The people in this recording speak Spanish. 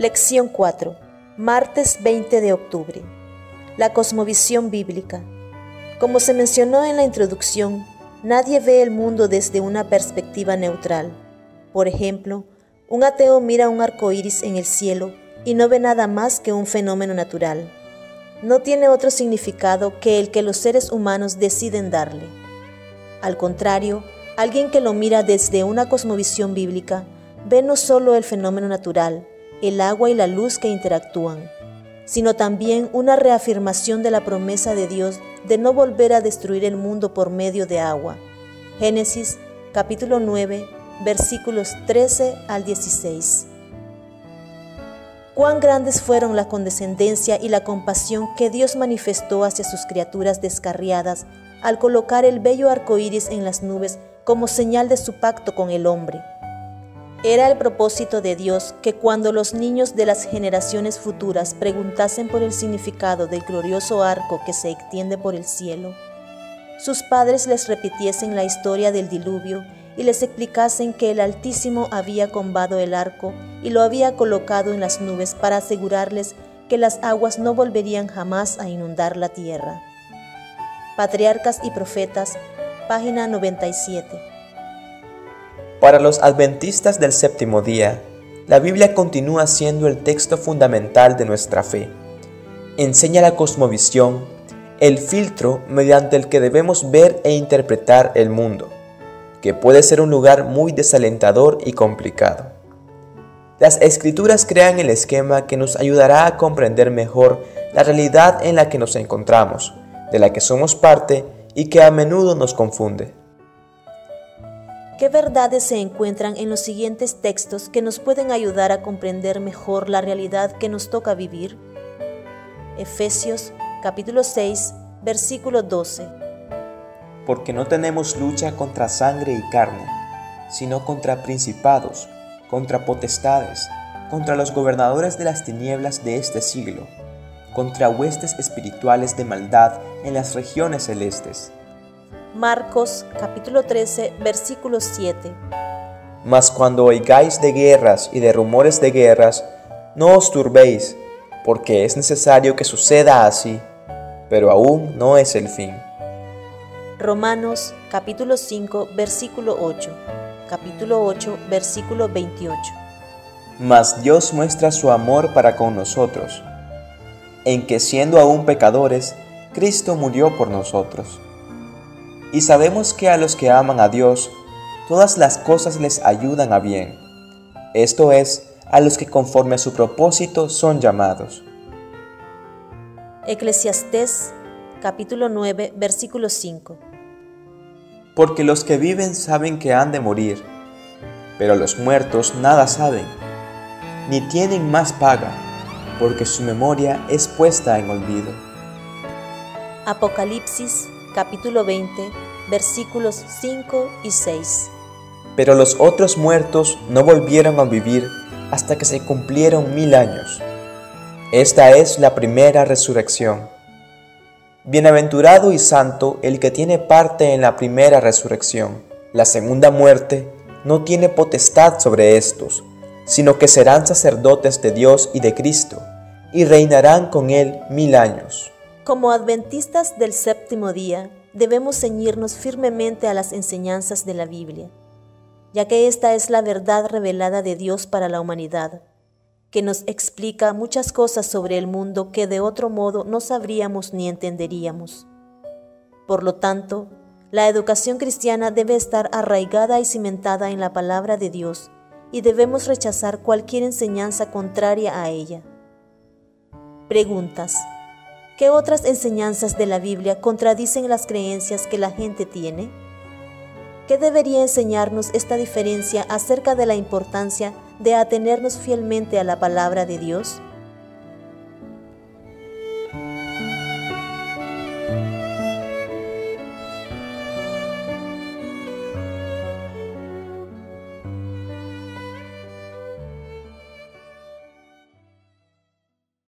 Lección 4. Martes 20 de octubre. La cosmovisión bíblica. Como se mencionó en la introducción, nadie ve el mundo desde una perspectiva neutral. Por ejemplo, un ateo mira un arco iris en el cielo y no ve nada más que un fenómeno natural. No tiene otro significado que el que los seres humanos deciden darle. Al contrario, alguien que lo mira desde una cosmovisión bíblica ve no solo el fenómeno natural, el agua y la luz que interactúan, sino también una reafirmación de la promesa de Dios de no volver a destruir el mundo por medio de agua. Génesis capítulo 9 versículos 13 al 16. Cuán grandes fueron la condescendencia y la compasión que Dios manifestó hacia sus criaturas descarriadas al colocar el bello arco iris en las nubes como señal de su pacto con el hombre. Era el propósito de Dios que cuando los niños de las generaciones futuras preguntasen por el significado del glorioso arco que se extiende por el cielo, sus padres les repitiesen la historia del diluvio y les explicasen que el Altísimo había combado el arco y lo había colocado en las nubes para asegurarles que las aguas no volverían jamás a inundar la tierra. Patriarcas y Profetas, página 97. Para los adventistas del séptimo día, la Biblia continúa siendo el texto fundamental de nuestra fe. Enseña la cosmovisión, el filtro mediante el que debemos ver e interpretar el mundo, que puede ser un lugar muy desalentador y complicado. Las escrituras crean el esquema que nos ayudará a comprender mejor la realidad en la que nos encontramos, de la que somos parte y que a menudo nos confunde. ¿Qué verdades se encuentran en los siguientes textos que nos pueden ayudar a comprender mejor la realidad que nos toca vivir? Efesios capítulo 6, versículo 12. Porque no tenemos lucha contra sangre y carne, sino contra principados, contra potestades, contra los gobernadores de las tinieblas de este siglo, contra huestes espirituales de maldad en las regiones celestes. Marcos capítulo 13 versículo 7. Mas cuando oigáis de guerras y de rumores de guerras, no os turbéis, porque es necesario que suceda así, pero aún no es el fin. Romanos capítulo 5 versículo 8. Capítulo 8 versículo 28. Mas Dios muestra su amor para con nosotros, en que siendo aún pecadores, Cristo murió por nosotros y sabemos que a los que aman a Dios, todas las cosas les ayudan a bien. Esto es, a los que conforme a su propósito son llamados. Eclesiastés capítulo 9 versículo 5 Porque los que viven saben que han de morir, pero los muertos nada saben, ni tienen más paga, porque su memoria es puesta en olvido. Apocalipsis capítulo 20, versículos 5 y 6. Pero los otros muertos no volvieron a vivir hasta que se cumplieron mil años. Esta es la primera resurrección. Bienaventurado y santo el que tiene parte en la primera resurrección. La segunda muerte no tiene potestad sobre estos, sino que serán sacerdotes de Dios y de Cristo, y reinarán con él mil años. Como adventistas del séptimo día, debemos ceñirnos firmemente a las enseñanzas de la Biblia, ya que esta es la verdad revelada de Dios para la humanidad, que nos explica muchas cosas sobre el mundo que de otro modo no sabríamos ni entenderíamos. Por lo tanto, la educación cristiana debe estar arraigada y cimentada en la palabra de Dios y debemos rechazar cualquier enseñanza contraria a ella. Preguntas. ¿Qué otras enseñanzas de la Biblia contradicen las creencias que la gente tiene? ¿Qué debería enseñarnos esta diferencia acerca de la importancia de atenernos fielmente a la palabra de Dios?